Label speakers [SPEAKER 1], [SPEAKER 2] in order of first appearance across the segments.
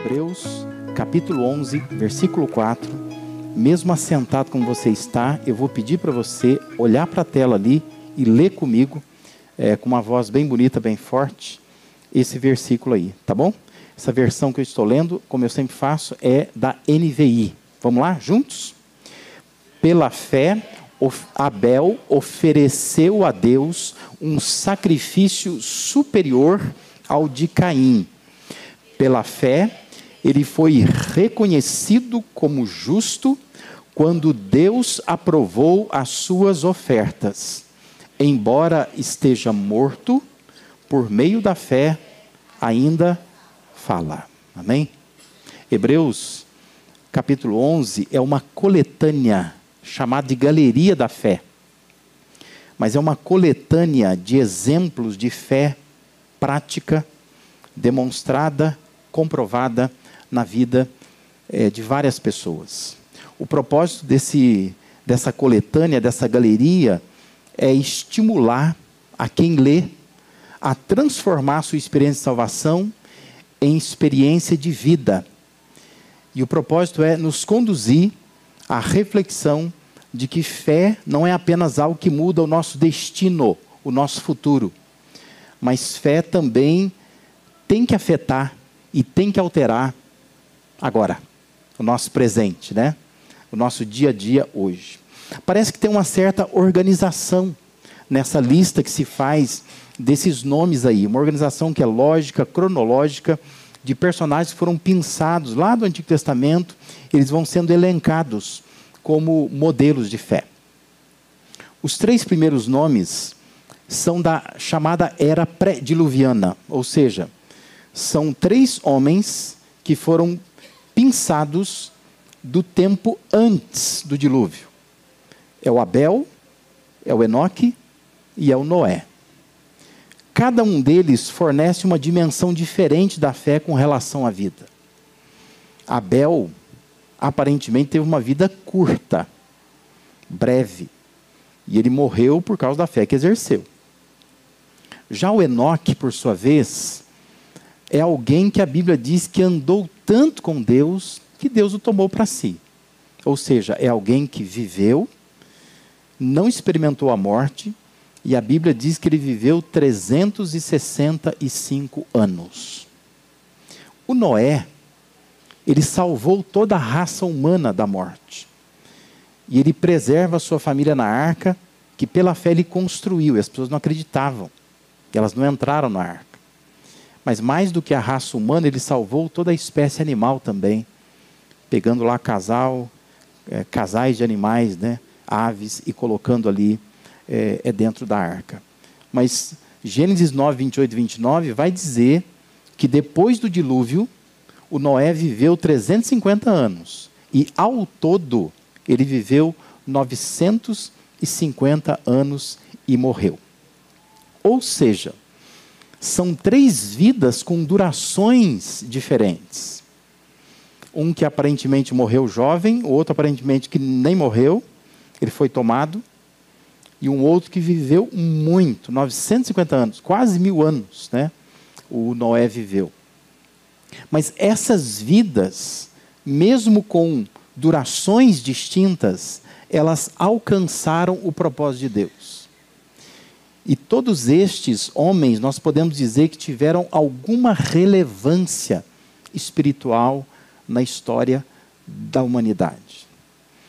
[SPEAKER 1] Hebreus, capítulo 11, versículo 4. Mesmo assentado como você está, eu vou pedir para você olhar para a tela ali e ler comigo, é, com uma voz bem bonita, bem forte, esse versículo aí, tá bom? Essa versão que eu estou lendo, como eu sempre faço, é da NVI. Vamos lá, juntos? Pela fé, Abel ofereceu a Deus um sacrifício superior ao de Caim. Pela fé, ele foi reconhecido como justo quando Deus aprovou as suas ofertas. Embora esteja morto, por meio da fé, ainda fala. Amém? Hebreus, capítulo 11, é uma coletânea chamada de Galeria da Fé. Mas é uma coletânea de exemplos de fé prática, demonstrada comprovada na vida é, de várias pessoas. O propósito desse, dessa coletânea, dessa galeria, é estimular a quem lê a transformar sua experiência de salvação em experiência de vida. E o propósito é nos conduzir à reflexão de que fé não é apenas algo que muda o nosso destino, o nosso futuro, mas fé também tem que afetar e tem que alterar agora o nosso presente, né? O nosso dia a dia hoje. Parece que tem uma certa organização nessa lista que se faz desses nomes aí, uma organização que é lógica, cronológica, de personagens que foram pensados lá do Antigo Testamento, eles vão sendo elencados como modelos de fé. Os três primeiros nomes são da chamada era pré-diluviana, ou seja, são três homens que foram pinçados do tempo antes do dilúvio. É o Abel, é o Enoque e é o Noé. Cada um deles fornece uma dimensão diferente da fé com relação à vida. Abel, aparentemente, teve uma vida curta, breve, e ele morreu por causa da fé que exerceu. Já o Enoque, por sua vez, é alguém que a Bíblia diz que andou tanto com Deus que Deus o tomou para si. Ou seja, é alguém que viveu, não experimentou a morte, e a Bíblia diz que ele viveu 365 anos. O Noé, ele salvou toda a raça humana da morte. E ele preserva a sua família na arca, que pela fé ele construiu, e as pessoas não acreditavam. Elas não entraram na arca. Mas mais do que a raça humana, ele salvou toda a espécie animal também, pegando lá casal, é, casais de animais, né, aves, e colocando ali é, é dentro da arca. Mas Gênesis 9, 28 e 29 vai dizer que depois do dilúvio, o Noé viveu 350 anos. E ao todo, ele viveu 950 anos e morreu. Ou seja, são três vidas com durações diferentes. Um que aparentemente morreu jovem, o outro aparentemente que nem morreu, ele foi tomado, e um outro que viveu muito, 950 anos, quase mil anos, né? O Noé viveu. Mas essas vidas, mesmo com durações distintas, elas alcançaram o propósito de Deus. E todos estes homens, nós podemos dizer que tiveram alguma relevância espiritual na história da humanidade.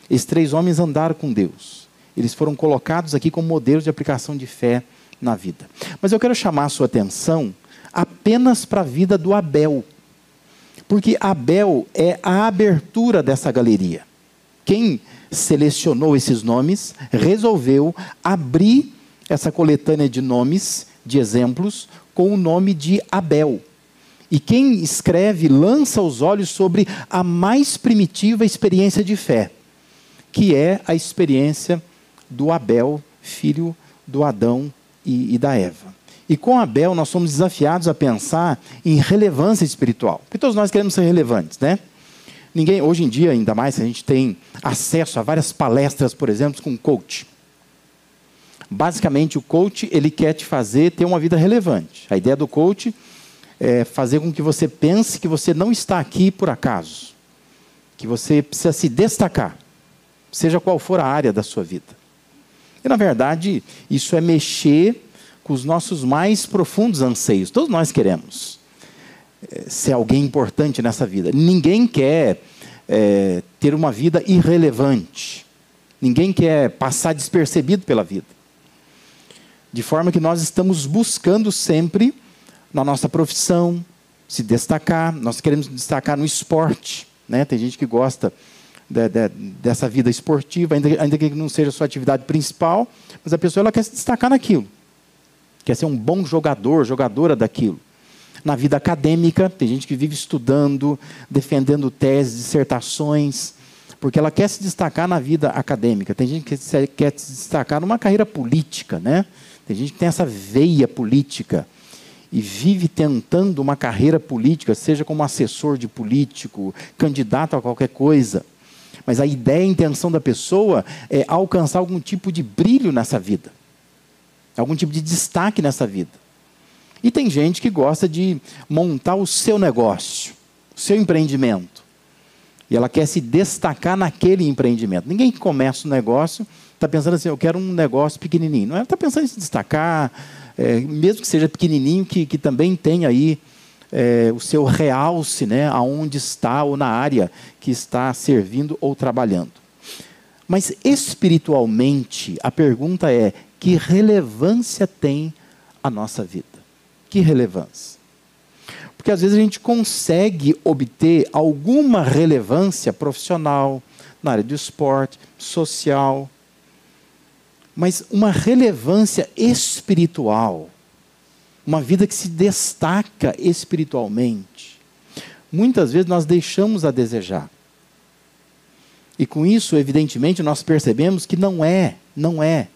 [SPEAKER 1] Esses três homens andaram com Deus. Eles foram colocados aqui como modelos de aplicação de fé na vida. Mas eu quero chamar a sua atenção apenas para a vida do Abel. Porque Abel é a abertura dessa galeria. Quem selecionou esses nomes resolveu abrir essa coletânea de nomes, de exemplos, com o nome de Abel. E quem escreve lança os olhos sobre a mais primitiva experiência de fé, que é a experiência do Abel, filho do Adão e, e da Eva. E com Abel nós somos desafiados a pensar em relevância espiritual. Porque todos nós queremos ser relevantes, né? Ninguém, hoje em dia, ainda mais, a gente tem acesso a várias palestras, por exemplo, com coach. Basicamente, o coach ele quer te fazer ter uma vida relevante. A ideia do coach é, fazer com que você pense que você não está aqui por acaso, que você precisa se destacar, seja qual for a área da sua vida. E, na verdade, isso é mexer com os nossos mais profundos anseios. Todos nós queremos é, ser alguém importante nessa vida. Ninguém quer é, ter uma vida irrelevante. Ninguém quer passar despercebido pela vida. De forma que nós estamos buscando sempre, na nossa profissão, se destacar. Nós queremos destacar no esporte. Né? Tem gente que gosta de, de, dessa vida esportiva, ainda, ainda que não seja a sua atividade principal, mas a pessoa ela quer se destacar naquilo. Quer ser um bom jogador, jogadora daquilo. Na vida acadêmica, tem gente que vive estudando, defendendo teses, dissertações, porque ela quer se destacar na vida acadêmica. Tem gente que quer se destacar numa carreira política, né? Tem gente tem essa veia política e vive tentando uma carreira política, seja como assessor de político, candidato a qualquer coisa. Mas a ideia, a intenção da pessoa é alcançar algum tipo de brilho nessa vida, algum tipo de destaque nessa vida. E tem gente que gosta de montar o seu negócio, o seu empreendimento. E ela quer se destacar naquele empreendimento. Ninguém que começa um negócio está pensando assim, eu quero um negócio pequenininho. Não é? Está pensando em se destacar, é, mesmo que seja pequenininho, que, que também tem aí é, o seu realce, né, aonde está ou na área que está servindo ou trabalhando. Mas espiritualmente, a pergunta é: que relevância tem a nossa vida? Que relevância? Porque às vezes a gente consegue obter alguma relevância profissional, na área do esporte, social, mas uma relevância espiritual uma vida que se destaca espiritualmente, muitas vezes nós deixamos a desejar. E com isso, evidentemente, nós percebemos que não é, não é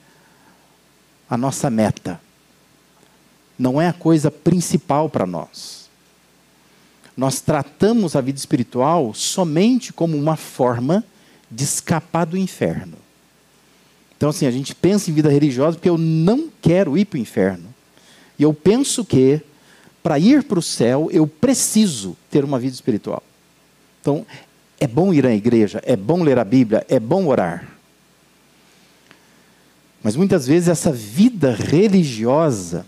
[SPEAKER 1] a nossa meta. Não é a coisa principal para nós. Nós tratamos a vida espiritual somente como uma forma de escapar do inferno. Então, assim, a gente pensa em vida religiosa porque eu não quero ir para o inferno. E eu penso que, para ir para o céu, eu preciso ter uma vida espiritual. Então, é bom ir à igreja, é bom ler a Bíblia, é bom orar. Mas muitas vezes essa vida religiosa,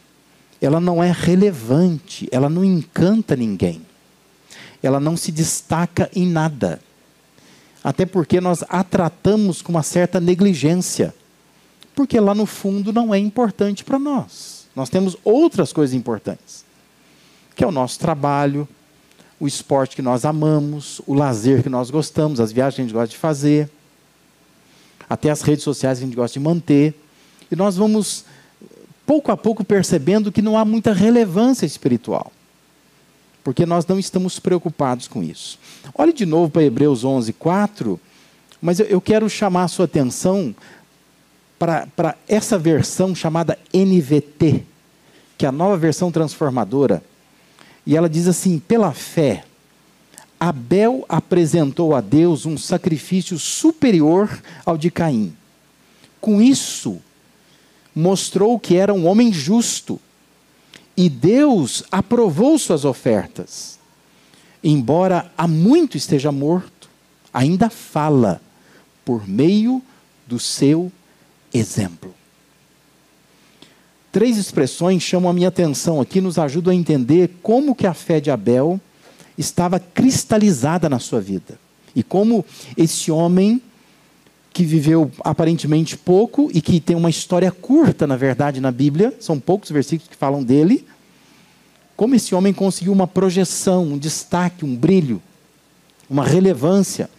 [SPEAKER 1] ela não é relevante, ela não encanta ninguém. Ela não se destaca em nada. Até porque nós a tratamos com uma certa negligência. Porque lá no fundo não é importante para nós. Nós temos outras coisas importantes, que é o nosso trabalho, o esporte que nós amamos, o lazer que nós gostamos, as viagens que a gente gosta de fazer, até as redes sociais que a gente gosta de manter. E nós vamos, pouco a pouco, percebendo que não há muita relevância espiritual. Porque nós não estamos preocupados com isso. Olhe de novo para Hebreus 11, 4, mas eu quero chamar a sua atenção para essa versão chamada NVT, que é a nova versão transformadora. E ela diz assim: pela fé, Abel apresentou a Deus um sacrifício superior ao de Caim. Com isso, mostrou que era um homem justo. E Deus aprovou suas ofertas. Embora há muito esteja morto, ainda fala por meio do seu exemplo. Três expressões chamam a minha atenção aqui, nos ajudam a entender como que a fé de Abel estava cristalizada na sua vida. E como esse homem que viveu aparentemente pouco e que tem uma história curta, na verdade, na Bíblia, são poucos versículos que falam dele, como esse homem conseguiu uma projeção, um destaque, um brilho, uma relevância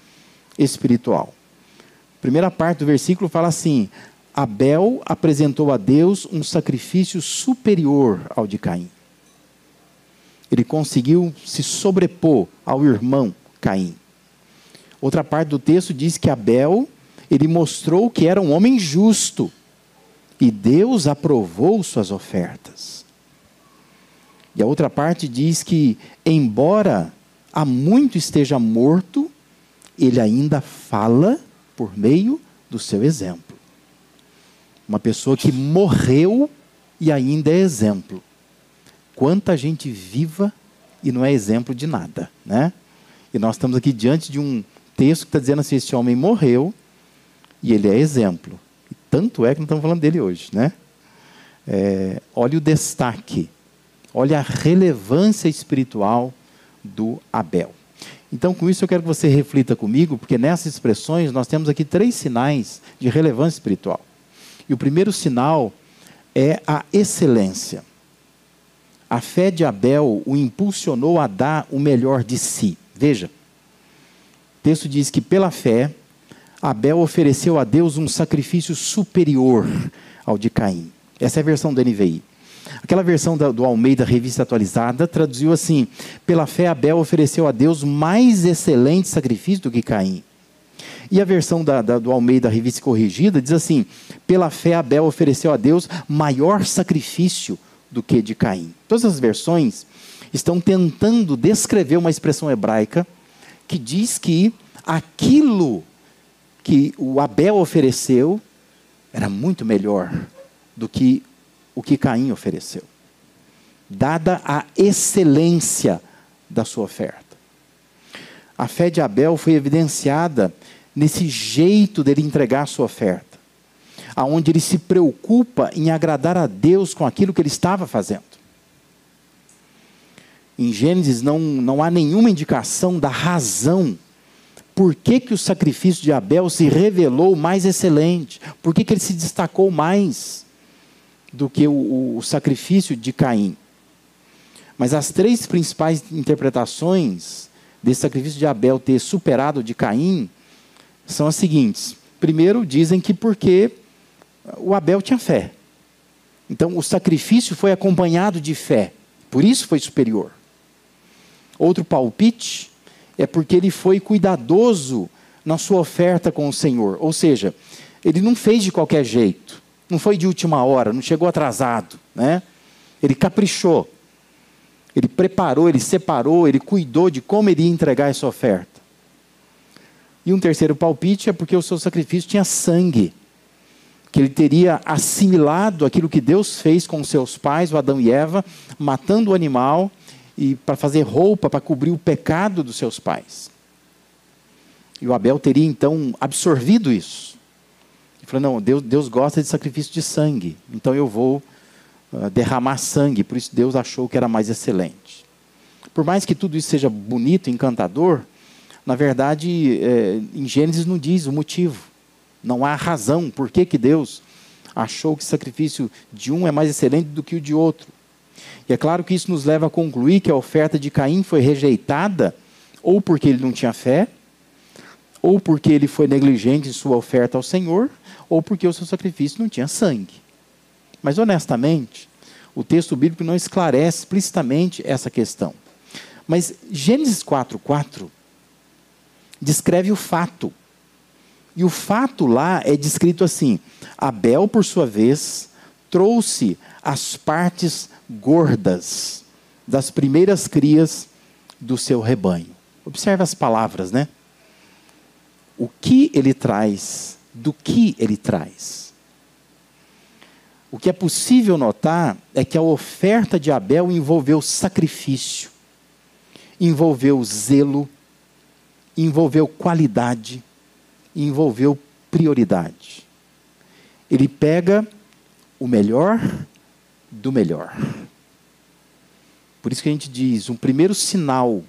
[SPEAKER 1] espiritual. A primeira parte do versículo fala assim: Abel apresentou a Deus um sacrifício superior ao de Caim. Ele conseguiu se sobrepor ao irmão Caim. Outra parte do texto diz que Abel, ele mostrou que era um homem justo e Deus aprovou suas ofertas. E a outra parte diz que, embora há muito esteja morto, ele ainda fala por meio do seu exemplo. Uma pessoa que morreu e ainda é exemplo. Quanta gente viva e não é exemplo de nada, né? E nós estamos aqui diante de um texto que está dizendo assim: esse homem morreu e ele é exemplo. E tanto é que não estamos falando dele hoje, né? É, olha o destaque, olha a relevância espiritual do Abel. Então, com isso, eu quero que você reflita comigo, porque nessas expressões nós temos aqui três sinais de relevância espiritual. E o primeiro sinal é a excelência. A fé de Abel o impulsionou a dar o melhor de si. Veja, o texto diz que pela fé, Abel ofereceu a Deus um sacrifício superior ao de Caim. Essa é a versão do NVI. Aquela versão do Almeida Revista Atualizada traduziu assim: pela fé, Abel ofereceu a Deus mais excelente sacrifício do que Caim. E a versão da, da, do Almeida Revista Corrigida diz assim: pela fé, Abel ofereceu a Deus maior sacrifício do que de Caim. Todas as versões estão tentando descrever uma expressão hebraica que diz que aquilo que o Abel ofereceu era muito melhor do que o que Caim ofereceu, dada a excelência da sua oferta. A fé de Abel foi evidenciada nesse jeito dele entregar a sua oferta, aonde ele se preocupa em agradar a Deus com aquilo que ele estava fazendo. Em Gênesis não, não há nenhuma indicação da razão por que, que o sacrifício de Abel se revelou mais excelente, por que, que ele se destacou mais do que o, o sacrifício de Caim. Mas as três principais interpretações desse sacrifício de Abel ter superado o de Caim são as seguintes. Primeiro, dizem que porque o Abel tinha fé. Então, o sacrifício foi acompanhado de fé. Por isso foi superior. Outro palpite é porque ele foi cuidadoso na sua oferta com o Senhor. Ou seja, ele não fez de qualquer jeito. Não foi de última hora, não chegou atrasado, né? Ele caprichou. Ele preparou, ele separou, ele cuidou de como ele ia entregar essa oferta. E um terceiro palpite é porque o seu sacrifício tinha sangue. Que ele teria assimilado aquilo que Deus fez com seus pais, o Adão e Eva, matando o animal e para fazer roupa para cobrir o pecado dos seus pais. E o Abel teria então absorvido isso. Falou, não, Deus, Deus gosta de sacrifício de sangue, então eu vou uh, derramar sangue, por isso Deus achou que era mais excelente. Por mais que tudo isso seja bonito, encantador, na verdade, é, em Gênesis não diz o motivo. Não há razão por que, que Deus achou que o sacrifício de um é mais excelente do que o de outro. E é claro que isso nos leva a concluir que a oferta de Caim foi rejeitada, ou porque ele não tinha fé, ou porque ele foi negligente em sua oferta ao Senhor, ou porque o seu sacrifício não tinha sangue. Mas, honestamente, o texto bíblico não esclarece explicitamente essa questão. Mas Gênesis 4,4 descreve o fato. E o fato lá é descrito assim: Abel, por sua vez, trouxe as partes gordas das primeiras crias do seu rebanho. Observe as palavras, né? O que ele traz do que ele traz. O que é possível notar é que a oferta de Abel envolveu sacrifício, envolveu zelo, envolveu qualidade, envolveu prioridade. Ele pega o melhor do melhor. Por isso que a gente diz, um primeiro sinal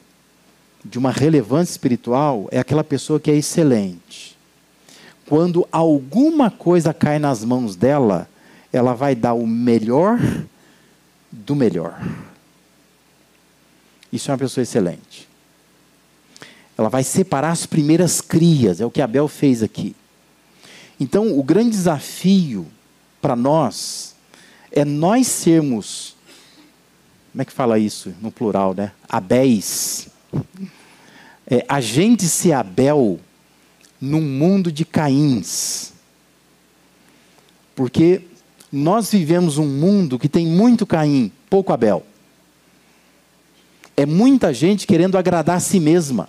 [SPEAKER 1] de uma relevância espiritual é aquela pessoa que é excelente quando alguma coisa cai nas mãos dela, ela vai dar o melhor do melhor. Isso é uma pessoa excelente. Ela vai separar as primeiras crias, é o que Abel fez aqui. Então, o grande desafio para nós é nós sermos, como é que fala isso no plural, né? Abéis. É, a gente ser Abel num mundo de Caíns. Porque nós vivemos um mundo que tem muito Caim, pouco Abel. É muita gente querendo agradar a si mesma.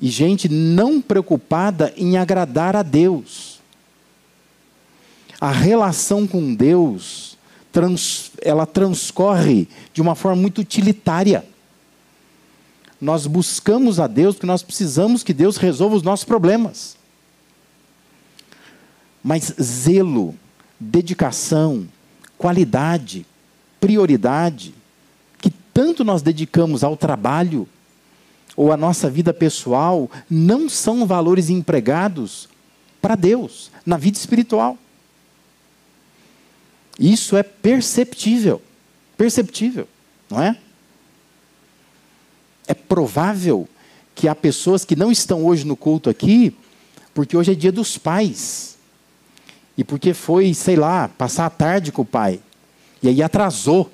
[SPEAKER 1] E gente não preocupada em agradar a Deus. A relação com Deus trans, ela transcorre de uma forma muito utilitária. Nós buscamos a Deus porque nós precisamos que Deus resolva os nossos problemas. Mas zelo, dedicação, qualidade, prioridade, que tanto nós dedicamos ao trabalho ou à nossa vida pessoal, não são valores empregados para Deus, na vida espiritual. Isso é perceptível. Perceptível, não é? É provável que há pessoas que não estão hoje no culto aqui, porque hoje é dia dos pais. E porque foi, sei lá, passar a tarde com o pai. E aí atrasou.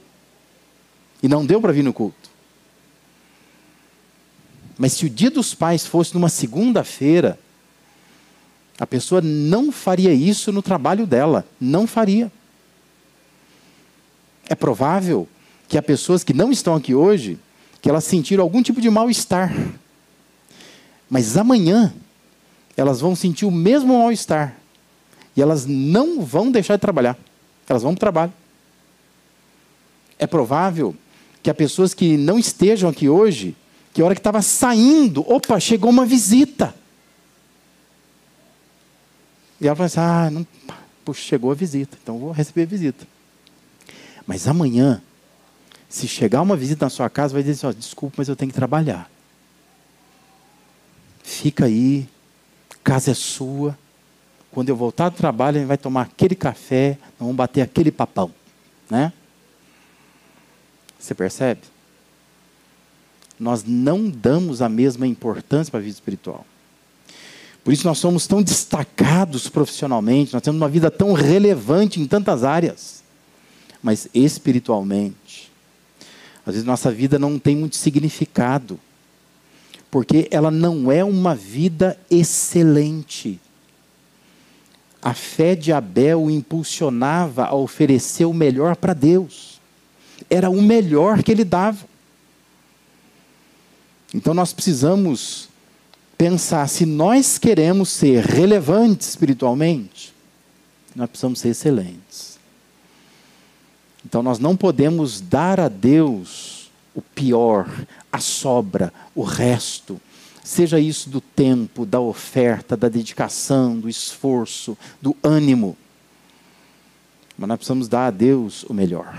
[SPEAKER 1] E não deu para vir no culto. Mas se o dia dos pais fosse numa segunda-feira, a pessoa não faria isso no trabalho dela. Não faria. É provável que há pessoas que não estão aqui hoje, que elas sentiram algum tipo de mal-estar. Mas amanhã, elas vão sentir o mesmo mal-estar. E elas não vão deixar de trabalhar. Elas vão para o trabalho. É provável que há pessoas que não estejam aqui hoje, que a hora que estava saindo, opa, chegou uma visita. E ela fala assim: ah, não, puxa, chegou a visita, então vou receber a visita. Mas amanhã, se chegar uma visita na sua casa, vai dizer assim: oh, desculpa, mas eu tenho que trabalhar. Fica aí, casa é sua. Quando eu voltar do trabalho, a gente vai tomar aquele café, vamos bater aquele papão. Né? Você percebe? Nós não damos a mesma importância para a vida espiritual. Por isso nós somos tão destacados profissionalmente, nós temos uma vida tão relevante em tantas áreas mas espiritualmente. Às vezes nossa vida não tem muito significado, porque ela não é uma vida excelente. A fé de Abel o impulsionava a oferecer o melhor para Deus. Era o melhor que ele dava. Então nós precisamos pensar se nós queremos ser relevantes espiritualmente, nós precisamos ser excelentes. Então nós não podemos dar a Deus o pior, a sobra, o resto. Seja isso do tempo, da oferta, da dedicação, do esforço, do ânimo. Mas nós precisamos dar a Deus o melhor.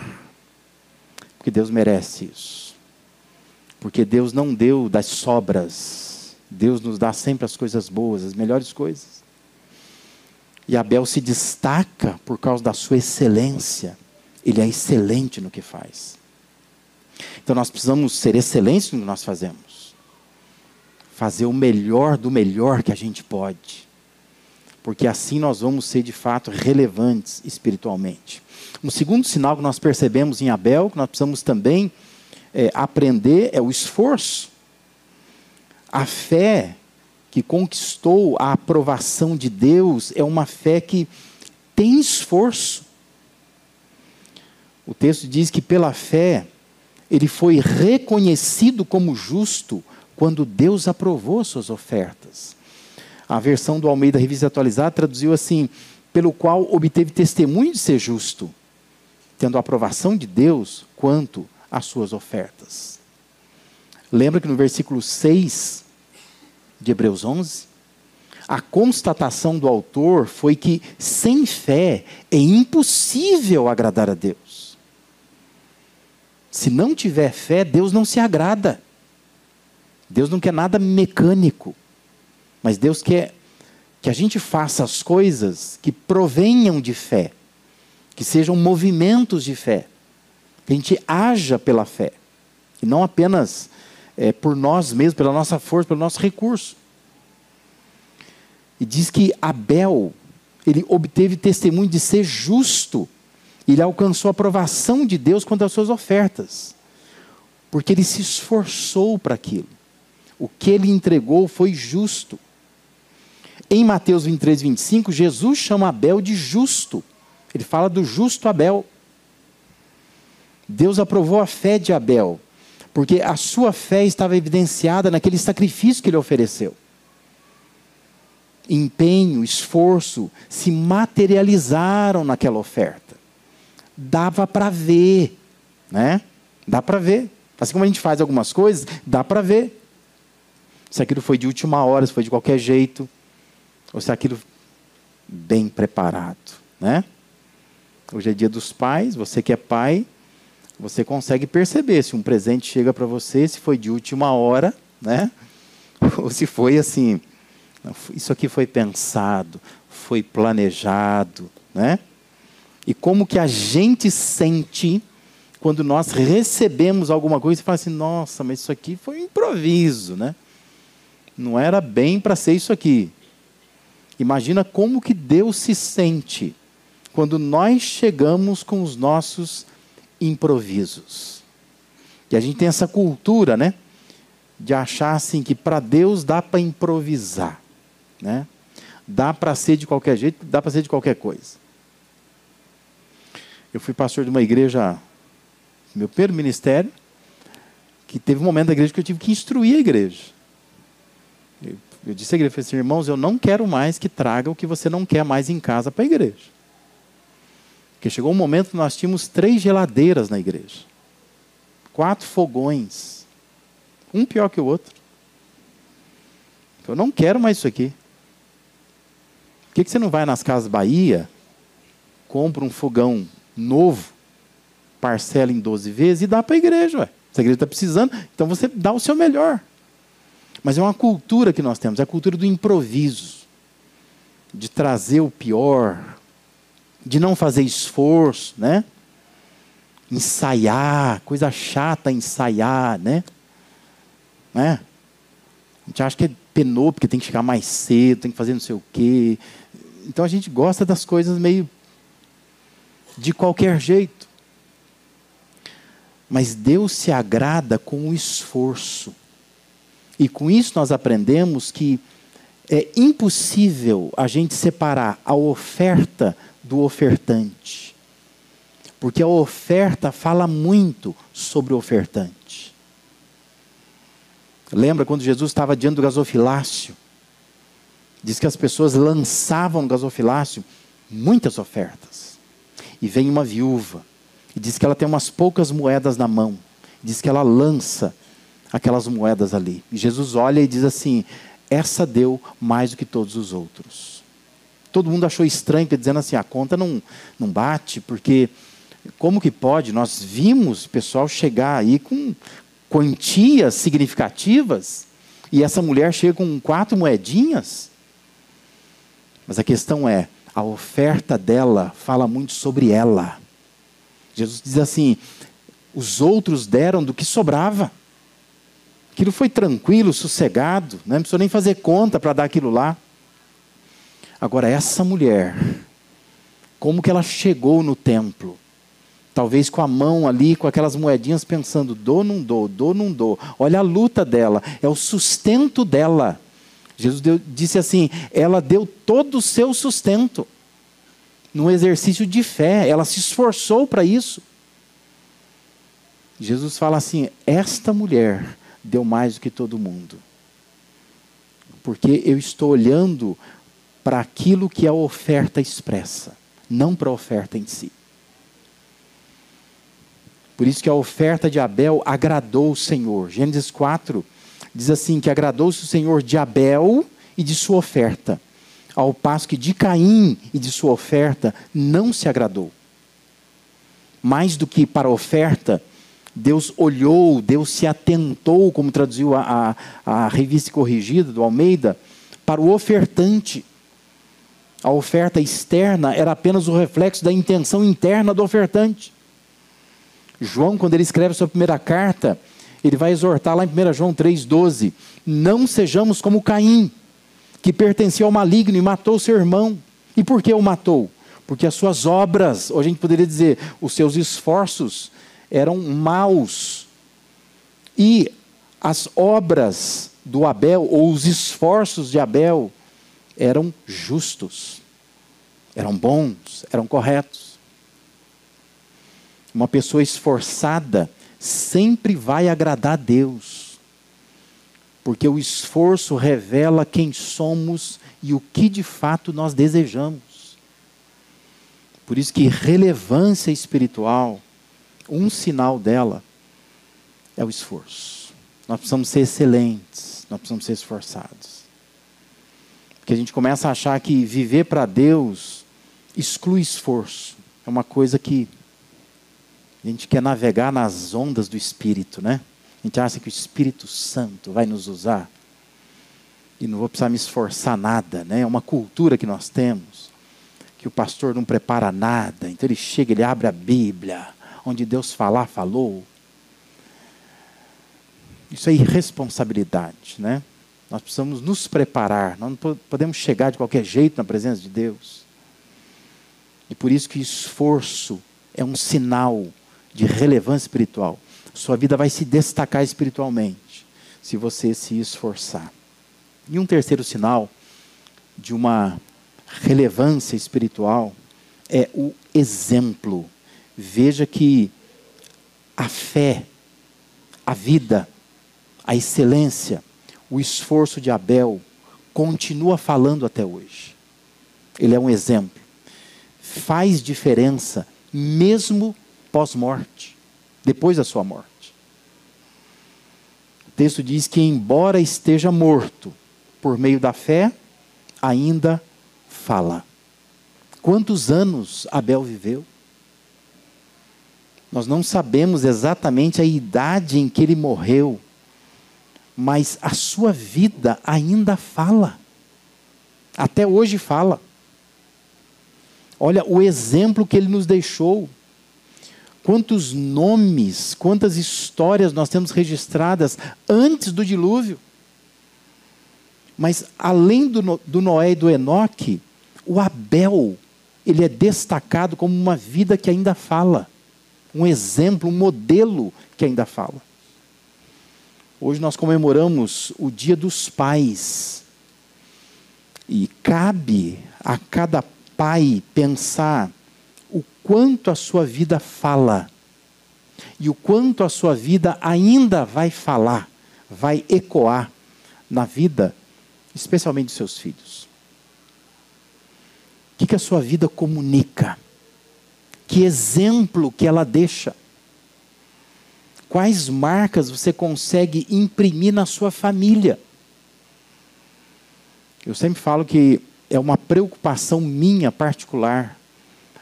[SPEAKER 1] Porque Deus merece isso. Porque Deus não deu das sobras. Deus nos dá sempre as coisas boas, as melhores coisas. E Abel se destaca por causa da sua excelência ele é excelente no que faz. Então nós precisamos ser excelentes no que nós fazemos. Fazer o melhor do melhor que a gente pode. Porque assim nós vamos ser de fato relevantes espiritualmente. Um segundo sinal que nós percebemos em Abel, que nós precisamos também é, aprender, é o esforço. A fé que conquistou a aprovação de Deus é uma fé que tem esforço. O texto diz que pela fé ele foi reconhecido como justo quando Deus aprovou suas ofertas. A versão do Almeida Revista Atualizada traduziu assim: pelo qual obteve testemunho de ser justo, tendo a aprovação de Deus quanto às suas ofertas. Lembra que no versículo 6 de Hebreus 11, a constatação do autor foi que sem fé é impossível agradar a Deus. Se não tiver fé, Deus não se agrada. Deus não quer nada mecânico. Mas Deus quer que a gente faça as coisas que provenham de fé, que sejam movimentos de fé, que a gente haja pela fé, e não apenas é, por nós mesmos, pela nossa força, pelo nosso recurso. E diz que Abel, ele obteve testemunho de ser justo ele alcançou a aprovação de Deus quanto às suas ofertas, porque ele se esforçou para aquilo. O que ele entregou foi justo. Em Mateus 23, 25, Jesus chama Abel de justo. Ele fala do justo Abel. Deus aprovou a fé de Abel, porque a sua fé estava evidenciada naquele sacrifício que ele ofereceu. Empenho, esforço se materializaram naquela oferta. dava para ver, né? Dá para ver. Assim como a gente faz algumas coisas, dá para ver. Se aquilo foi de última hora, se foi de qualquer jeito, ou se aquilo bem preparado, né? Hoje é dia dos pais, você que é pai, você consegue perceber se um presente chega para você, se foi de última hora, né? Ou se foi assim, isso aqui foi pensado, foi planejado, né? E como que a gente sente quando nós recebemos alguma coisa e fala assim, nossa, mas isso aqui foi um improviso, né? Não era bem para ser isso aqui. Imagina como que Deus se sente quando nós chegamos com os nossos improvisos. E a gente tem essa cultura, né? De achar assim que para Deus dá para improvisar, né? Dá para ser de qualquer jeito, dá para ser de qualquer coisa. Eu fui pastor de uma igreja, meu primeiro ministério, que teve um momento da igreja que eu tive que instruir a igreja. Eu, eu disse à igreja, falei assim, irmãos, eu não quero mais que traga o que você não quer mais em casa para a igreja. Porque chegou um momento que nós tínhamos três geladeiras na igreja. Quatro fogões. Um pior que o outro. Eu não quero mais isso aqui. Por que, que você não vai nas casas Bahia, compra um fogão novo, parcela em 12 vezes e dá para a igreja? Ué. Se a igreja está precisando, então você dá o seu melhor. Mas é uma cultura que nós temos, é a cultura do improviso, de trazer o pior, de não fazer esforço, né? Ensaiar, coisa chata ensaiar, né? né? A gente acha que é penou porque tem que chegar mais cedo, tem que fazer não sei o quê. Então a gente gosta das coisas meio de qualquer jeito. Mas Deus se agrada com o esforço. E com isso nós aprendemos que é impossível a gente separar a oferta do ofertante. Porque a oferta fala muito sobre o ofertante. Lembra quando Jesus estava diante do gasofilácio? Diz que as pessoas lançavam no gasofilácio muitas ofertas. E vem uma viúva. E diz que ela tem umas poucas moedas na mão. Diz que ela lança aquelas moedas ali. E Jesus olha e diz assim: essa deu mais do que todos os outros. Todo mundo achou estranho, dizendo assim: a conta não, não bate, porque como que pode? Nós vimos o pessoal chegar aí com quantias significativas e essa mulher chega com quatro moedinhas. Mas a questão é: a oferta dela fala muito sobre ela. Jesus diz assim: os outros deram do que sobrava. Aquilo foi tranquilo, sossegado, né? não precisou nem fazer conta para dar aquilo lá. Agora, essa mulher, como que ela chegou no templo? Talvez com a mão ali, com aquelas moedinhas, pensando: dou, não dou, dou, não dou. Olha a luta dela, é o sustento dela. Jesus deu, disse assim: ela deu todo o seu sustento. Num exercício de fé, ela se esforçou para isso. Jesus fala assim: esta mulher deu mais do que todo mundo. Porque eu estou olhando para aquilo que a oferta expressa, não para a oferta em si. Por isso que a oferta de Abel agradou o Senhor. Gênesis 4 diz assim: que agradou-se o Senhor de Abel e de sua oferta, ao passo que de Caim e de sua oferta não se agradou. Mais do que para a oferta, Deus olhou, Deus se atentou, como traduziu a, a, a revista corrigida do Almeida, para o ofertante. A oferta externa era apenas o reflexo da intenção interna do ofertante. João, quando ele escreve sua primeira carta, ele vai exortar lá em 1 João 3,12: Não sejamos como Caim, que pertencia ao maligno e matou seu irmão. E por que o matou? Porque as suas obras, ou a gente poderia dizer, os seus esforços, eram maus. E as obras do Abel, ou os esforços de Abel, eram justos, eram bons, eram corretos. Uma pessoa esforçada sempre vai agradar a Deus, porque o esforço revela quem somos e o que de fato nós desejamos. Por isso que relevância espiritual, um sinal dela é o esforço. Nós precisamos ser excelentes, nós precisamos ser esforçados. Porque a gente começa a achar que viver para Deus exclui esforço. É uma coisa que a gente quer navegar nas ondas do Espírito, né? A gente acha que o Espírito Santo vai nos usar e não vou precisar me esforçar nada, né? É uma cultura que nós temos que o pastor não prepara nada, então ele chega, ele abre a Bíblia, onde Deus falar, falou. Isso é irresponsabilidade, né? Nós precisamos nos preparar, nós não podemos chegar de qualquer jeito na presença de Deus. E por isso que esforço é um sinal de relevância espiritual. Sua vida vai se destacar espiritualmente se você se esforçar. E um terceiro sinal de uma relevância espiritual é o exemplo. Veja que a fé, a vida, a excelência, o esforço de Abel continua falando até hoje. Ele é um exemplo. Faz diferença mesmo pós-morte, depois da sua morte. O texto diz que, embora esteja morto, por meio da fé, ainda fala. Quantos anos Abel viveu? Nós não sabemos exatamente a idade em que ele morreu, mas a sua vida ainda fala. Até hoje fala. Olha o exemplo que ele nos deixou. Quantos nomes, quantas histórias nós temos registradas antes do dilúvio. Mas além do, do Noé e do Enoque, o Abel, ele é destacado como uma vida que ainda fala. Um exemplo, um modelo que ainda fala. Hoje nós comemoramos o Dia dos Pais. E cabe a cada pai pensar o quanto a sua vida fala e o quanto a sua vida ainda vai falar, vai ecoar na vida especialmente dos seus filhos. O que, que a sua vida comunica? Que exemplo que ela deixa? Quais marcas você consegue imprimir na sua família? Eu sempre falo que é uma preocupação minha particular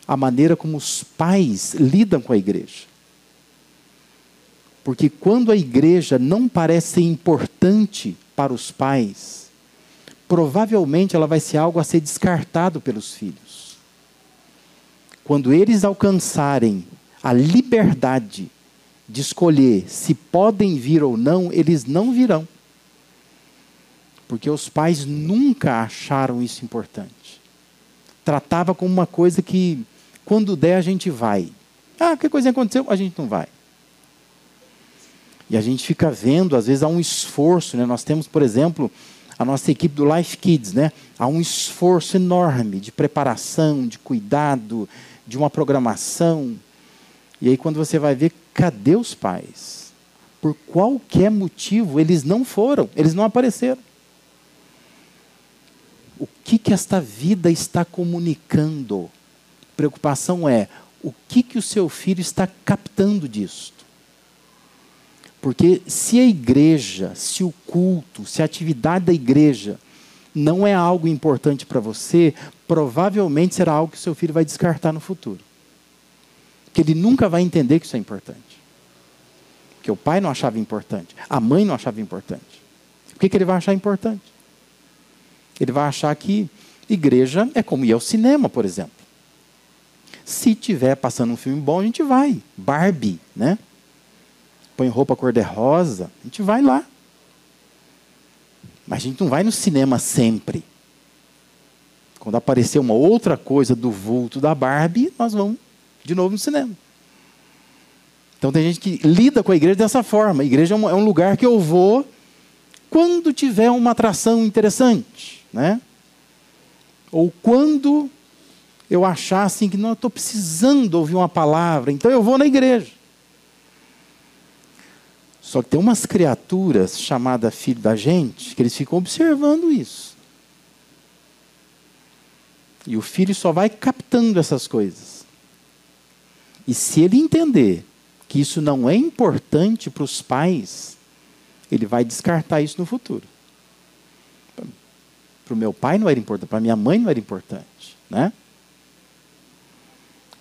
[SPEAKER 1] a maneira como os pais lidam com a igreja. Porque quando a igreja não parece importante para os pais, provavelmente ela vai ser algo a ser descartado pelos filhos. Quando eles alcançarem a liberdade de escolher se podem vir ou não, eles não virão. Porque os pais nunca acharam isso importante. Tratava como uma coisa que, quando der, a gente vai. Ah, que coisa aconteceu? A gente não vai. E a gente fica vendo, às vezes há um esforço. Né? Nós temos, por exemplo, a nossa equipe do Life Kids, né? Há um esforço enorme de preparação, de cuidado, de uma programação. E aí quando você vai ver, cadê os pais? Por qualquer motivo, eles não foram, eles não apareceram. O que que esta vida está comunicando? Preocupação é o que que o seu filho está captando disso? Porque se a igreja, se o culto, se a atividade da igreja não é algo importante para você, provavelmente será algo que seu filho vai descartar no futuro. Que ele nunca vai entender que isso é importante. Porque o pai não achava importante, a mãe não achava importante. O que, que ele vai achar importante? Ele vai achar que igreja é como ir ao cinema, por exemplo. Se tiver passando um filme bom, a gente vai. Barbie, né? põe roupa cor-de-rosa, a gente vai lá. Mas a gente não vai no cinema sempre. Quando aparecer uma outra coisa do vulto da Barbie, nós vamos de novo no cinema. Então tem gente que lida com a igreja dessa forma. A igreja é um, é um lugar que eu vou quando tiver uma atração interessante, né? Ou quando eu achar assim que não estou precisando ouvir uma palavra, então eu vou na igreja. Só que tem umas criaturas chamadas filho da gente que eles ficam observando isso. E o filho só vai captando essas coisas. E se ele entender que isso não é importante para os pais, ele vai descartar isso no futuro. Para o meu pai não era importante, para minha mãe não era importante, né?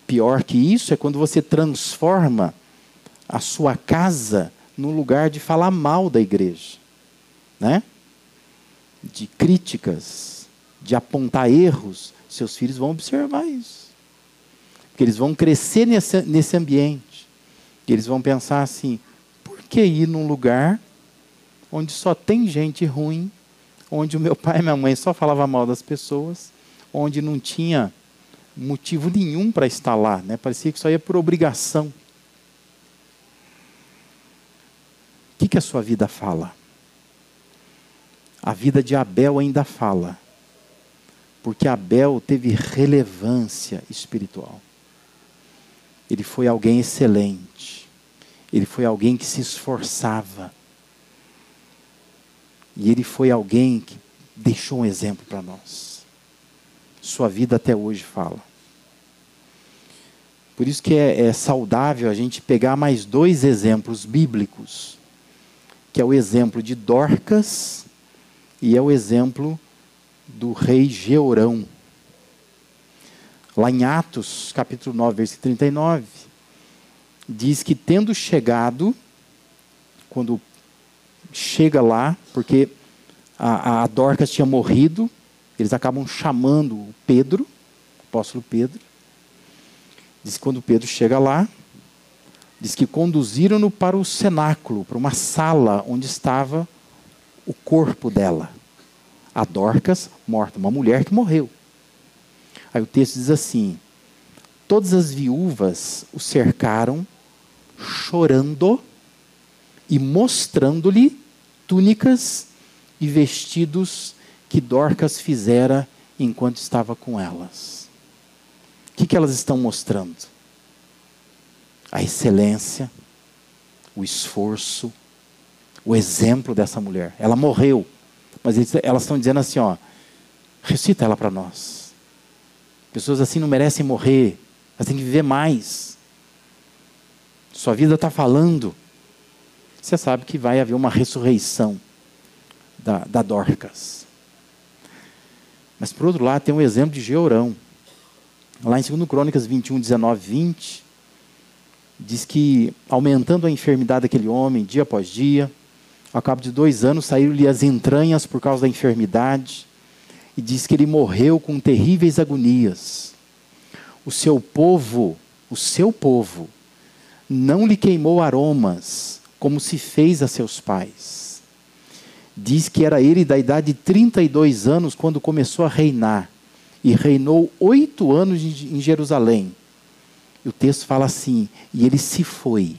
[SPEAKER 1] Pior que isso é quando você transforma a sua casa num lugar de falar mal da igreja, né? De críticas, de apontar erros, seus filhos vão observar isso. Porque eles vão crescer nesse, nesse ambiente. E eles vão pensar assim: por que ir num lugar onde só tem gente ruim, onde o meu pai e minha mãe só falavam mal das pessoas, onde não tinha motivo nenhum para estar lá, né? parecia que só ia por obrigação. O que, que a sua vida fala? A vida de Abel ainda fala, porque Abel teve relevância espiritual. Ele foi alguém excelente, ele foi alguém que se esforçava, e ele foi alguém que deixou um exemplo para nós. Sua vida até hoje fala. Por isso que é, é, saudável a gente pegar mais dois exemplos bíblicos, que é o exemplo de Dorcas e é o exemplo do rei Georão. Lá em Atos, capítulo 9, versículo 39, diz que tendo chegado, quando chega lá, porque a, a Dorcas tinha morrido, eles acabam chamando o Pedro, o apóstolo Pedro. Diz que quando Pedro chega lá, diz que conduziram-no para o cenáculo, para uma sala onde estava o corpo dela. A Dorcas morta, uma mulher que morreu. Aí o texto diz assim: Todas as viúvas o cercaram, chorando e mostrando-lhe túnicas e vestidos que Dorcas fizera enquanto estava com elas. O que, que elas estão mostrando? A excelência, o esforço, o exemplo dessa mulher. Ela morreu, mas elas estão dizendo assim: ó, recita ela para nós. Pessoas assim não merecem morrer, elas têm que viver mais. Sua vida está falando você sabe que vai haver uma ressurreição da, da Dorcas. Mas, por outro lado, tem um exemplo de Georão. Lá em 2 Crônicas 21, 19, 20, diz que, aumentando a enfermidade daquele homem, dia após dia, ao cabo de dois anos, saíram-lhe as entranhas por causa da enfermidade, e diz que ele morreu com terríveis agonias. O seu povo, o seu povo, não lhe queimou aromas, como se fez a seus pais. Diz que era ele da idade de 32 anos quando começou a reinar, e reinou oito anos em Jerusalém. E o texto fala assim: e ele se foi,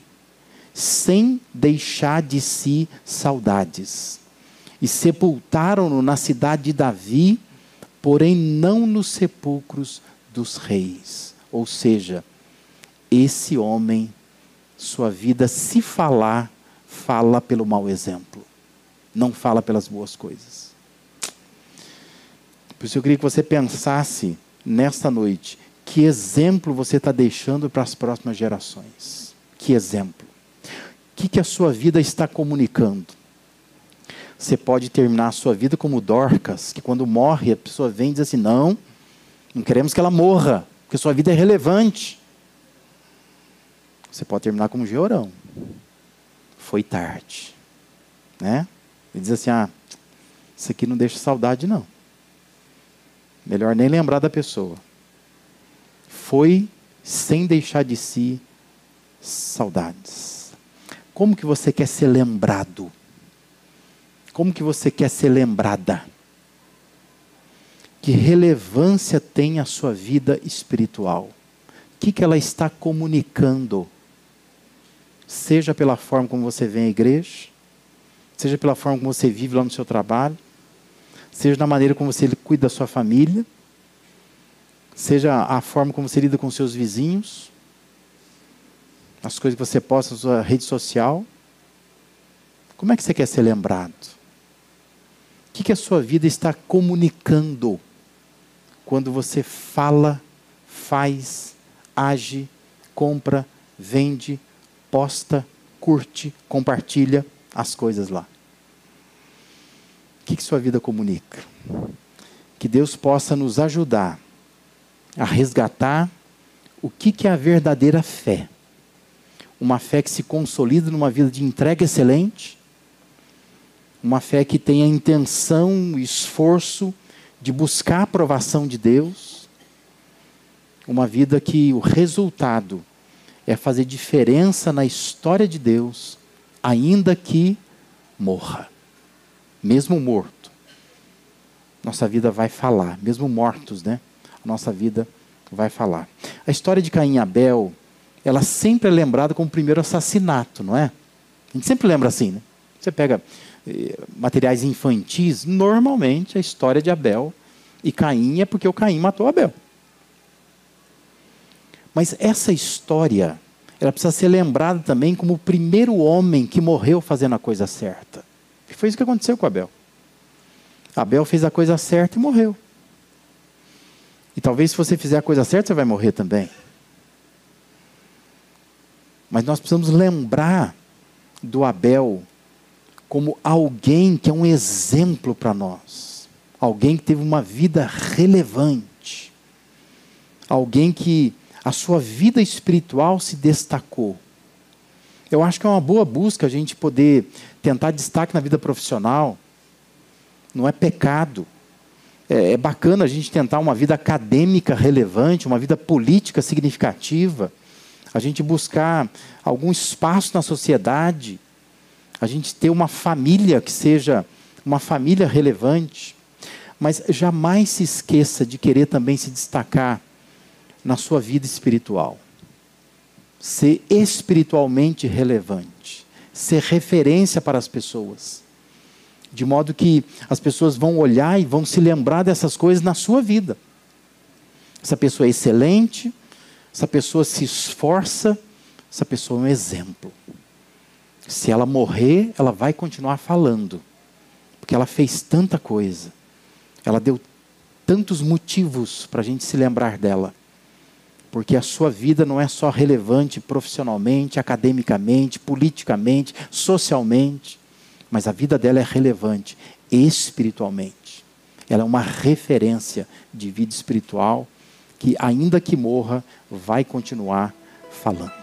[SPEAKER 1] sem deixar de si saudades. E sepultaram-no na cidade de Davi, porém não nos sepulcros dos reis. Ou seja, esse homem, sua vida, se falar, fala pelo mau exemplo, não fala pelas boas coisas. Por isso eu queria que você pensasse nesta noite: que exemplo você está deixando para as próximas gerações? Que exemplo? O que, que a sua vida está comunicando? Você pode terminar a sua vida como Dorcas, que quando morre a pessoa vem e diz assim: não, não queremos que ela morra, porque sua vida é relevante. Você pode terminar como Georão foi tarde. Né? Ele diz assim: ah, isso aqui não deixa saudade, não. Melhor nem lembrar da pessoa. Foi sem deixar de si saudades. Como que você quer ser lembrado? Como que você quer ser lembrada? Que relevância tem a sua vida espiritual? O que, que ela está comunicando? seja pela forma como você vem à igreja, seja pela forma como você vive lá no seu trabalho, seja na maneira como você cuida da sua família, seja a forma como você lida com seus vizinhos, as coisas que você posta na sua rede social. Como é que você quer ser lembrado? O que, que a sua vida está comunicando quando você fala, faz, age compra, vende, posta, curte, compartilha as coisas lá. O que, que sua vida comunica? Que Deus possa nos ajudar a resgatar o que, que é a verdadeira fé. Uma fé que se consolida numa vida de entrega excelente, uma fé que tem a intenção, esforço de buscar a aprovação de Deus, uma vida que o resultado é fazer diferença na história de Deus, ainda que morra mesmo morto, nossa vida vai falar, mesmo mortos, né? A nossa vida vai falar. A história de Caim e Abel, ela sempre é lembrada como o primeiro assassinato, não é? A gente sempre lembra assim, né? Você pega eh, materiais infantis, normalmente a história de Abel e Caim é porque o Caim matou Abel. Mas essa história, ela precisa ser lembrada também como o primeiro homem que morreu fazendo a coisa certa. E foi isso que aconteceu com Abel. Abel fez a coisa certa e morreu. E talvez se você fizer a coisa certa, você vai morrer também. Mas nós precisamos lembrar do Abel como alguém que é um exemplo para nós. Alguém que teve uma vida relevante. Alguém que a sua vida espiritual se destacou. Eu acho que é uma boa busca a gente poder tentar destaque na vida profissional. Não é pecado. É, é bacana a gente tentar uma vida acadêmica relevante, uma vida política significativa. A gente buscar algum espaço na sociedade. A gente ter uma família que seja uma família relevante. Mas jamais se esqueça de querer também se destacar na sua vida espiritual ser espiritualmente relevante, ser referência para as pessoas. De modo que as pessoas vão olhar e vão se lembrar dessas coisas na sua vida. Essa pessoa é excelente, essa pessoa se esforça, essa pessoa é um exemplo. Se ela morrer, ela vai continuar falando, porque ela fez tanta coisa, ela deu tantos motivos para a gente se lembrar dela porque a sua vida não é só relevante profissionalmente, academicamente, politicamente, socialmente, mas a vida dela é relevante espiritualmente. Ela é uma referência de vida espiritual que, ainda que morra, vai continuar falando.